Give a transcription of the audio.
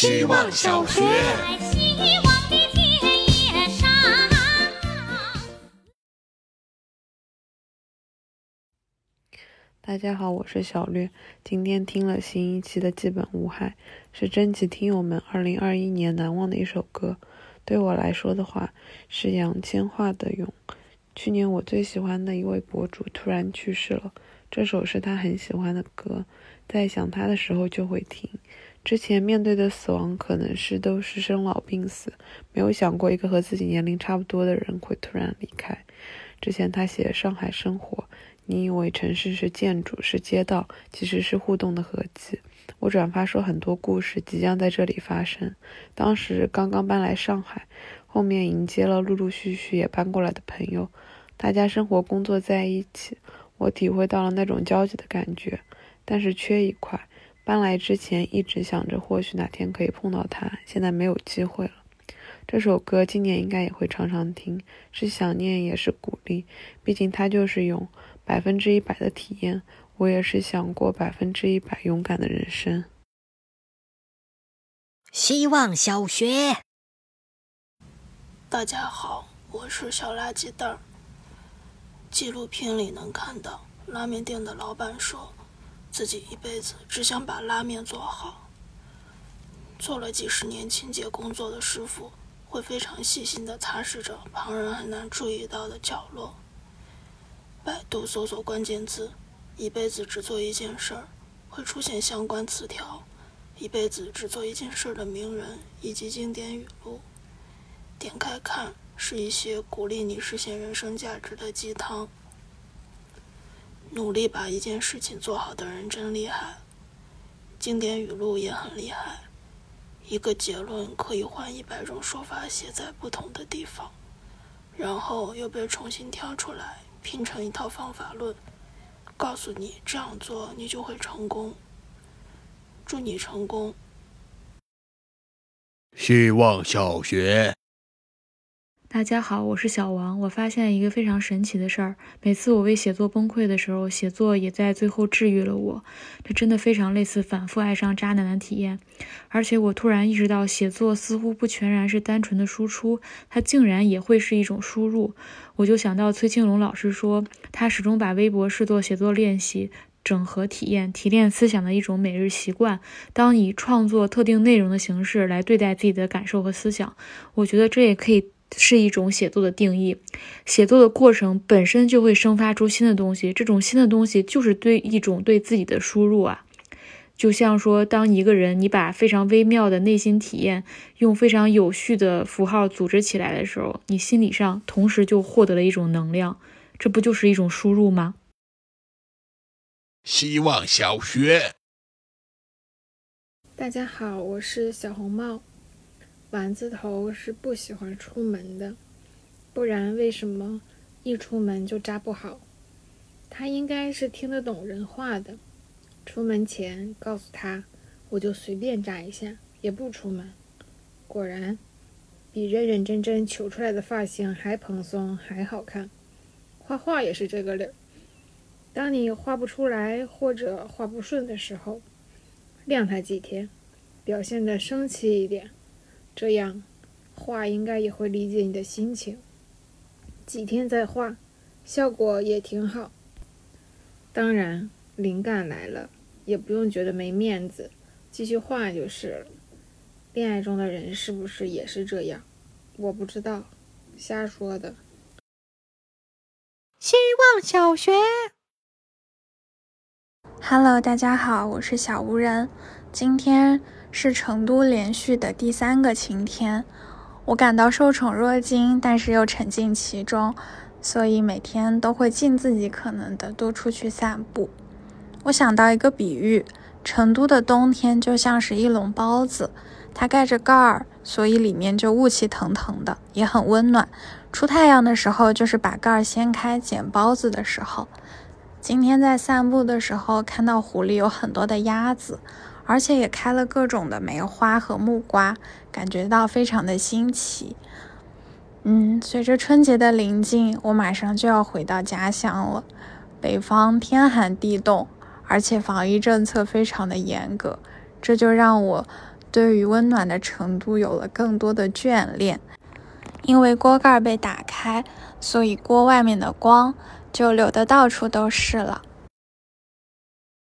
希望小学。希望的田野上。大家好，我是小略。今天听了新一期的《基本无害》，是征集听友们2021年难忘的一首歌。对我来说的话，是杨千嬅的《勇》。去年我最喜欢的一位博主突然去世了，这首是他很喜欢的歌，在想他的时候就会听。之前面对的死亡可能是都是生老病死，没有想过一个和自己年龄差不多的人会突然离开。之前他写上海生活。你以为城市是建筑是街道，其实是互动的合集。我转发说很多故事即将在这里发生。当时刚刚搬来上海，后面迎接了陆陆续续也搬过来的朋友，大家生活工作在一起，我体会到了那种交集的感觉。但是缺一块，搬来之前一直想着或许哪天可以碰到他，现在没有机会了。这首歌今年应该也会常常听，是想念也是鼓励，毕竟它就是勇。百分之一百的体验，我也是想过百分之一百勇敢的人生。希望小学，大家好，我是小垃圾袋儿。纪录片里能看到，拉面店的老板说，自己一辈子只想把拉面做好。做了几十年清洁工作的师傅，会非常细心的擦拭着旁人很难注意到的角落。百度搜索关键字“一辈子只做一件事儿”，会出现相关词条。一辈子只做一件事儿的名人以及经典语录。点开看，是一些鼓励你实现人生价值的鸡汤。努力把一件事情做好的人真厉害。经典语录也很厉害。一个结论可以换一百种说法写在不同的地方，然后又被重新挑出来。拼成一套方法论，告诉你这样做你就会成功。祝你成功。希望小学。大家好，我是小王。我发现一个非常神奇的事儿：每次我为写作崩溃的时候，写作也在最后治愈了我。这真的非常类似反复爱上渣男的体验。而且我突然意识到，写作似乎不全然是单纯的输出，它竟然也会是一种输入。我就想到崔庆龙老师说，他始终把微博视作写作练习、整合体验、提炼思想的一种每日习惯。当以创作特定内容的形式来对待自己的感受和思想，我觉得这也可以。是一种写作的定义，写作的过程本身就会生发出新的东西，这种新的东西就是对一种对自己的输入啊。就像说，当一个人你把非常微妙的内心体验用非常有序的符号组织起来的时候，你心理上同时就获得了一种能量，这不就是一种输入吗？希望小学，大家好，我是小红帽。丸子头是不喜欢出门的，不然为什么一出门就扎不好？他应该是听得懂人话的。出门前告诉他，我就随便扎一下，也不出门。果然，比认认真真求出来的发型还蓬松，还好看。画画也是这个理儿。当你画不出来或者画不顺的时候，晾它几天，表现的生气一点。这样，画应该也会理解你的心情。几天再画，效果也挺好。当然，灵感来了，也不用觉得没面子，继续画就是了。恋爱中的人是不是也是这样？我不知道，瞎说的。希望小学，Hello，大家好，我是小无人，今天。是成都连续的第三个晴天，我感到受宠若惊，但是又沉浸其中，所以每天都会尽自己可能的多出去散步。我想到一个比喻，成都的冬天就像是一笼包子，它盖着盖儿，所以里面就雾气腾腾的，也很温暖。出太阳的时候，就是把盖儿掀开捡包子的时候。今天在散步的时候，看到湖里有很多的鸭子。而且也开了各种的梅花和木瓜，感觉到非常的新奇。嗯，随着春节的临近，我马上就要回到家乡了。北方天寒地冻，而且防疫政策非常的严格，这就让我对于温暖的程度有了更多的眷恋。因为锅盖被打开，所以锅外面的光就流的到处都是了。